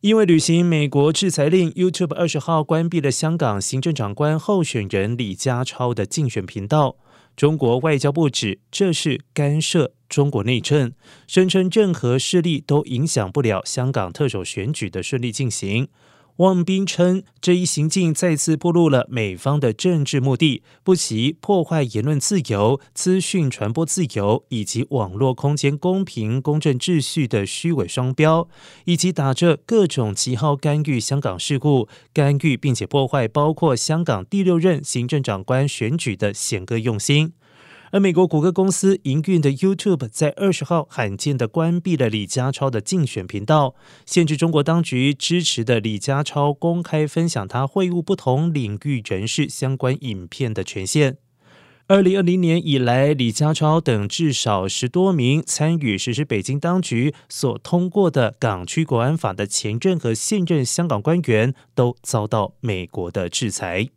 因为履行美国制裁令，YouTube 二十号关闭了香港行政长官候选人李家超的竞选频道。中国外交部指这是干涉中国内政，声称任何势力都影响不了香港特首选举的顺利进行。汪斌称，这一行径再次暴露了美方的政治目的，不惜破坏言论自由、资讯传播自由以及网络空间公平公正秩序的虚伪双标，以及打着各种旗号干预香港事故、干预并且破坏包括香港第六任行政长官选举的险恶用心。而美国谷歌公司营运的 YouTube 在二十号罕见的关闭了李家超的竞选频道，限制中国当局支持的李家超公开分享他会晤不同领域人士相关影片的权限。二零二零年以来，李家超等至少十多名参与实施北京当局所通过的港区国安法的前任和现任香港官员，都遭到美国的制裁。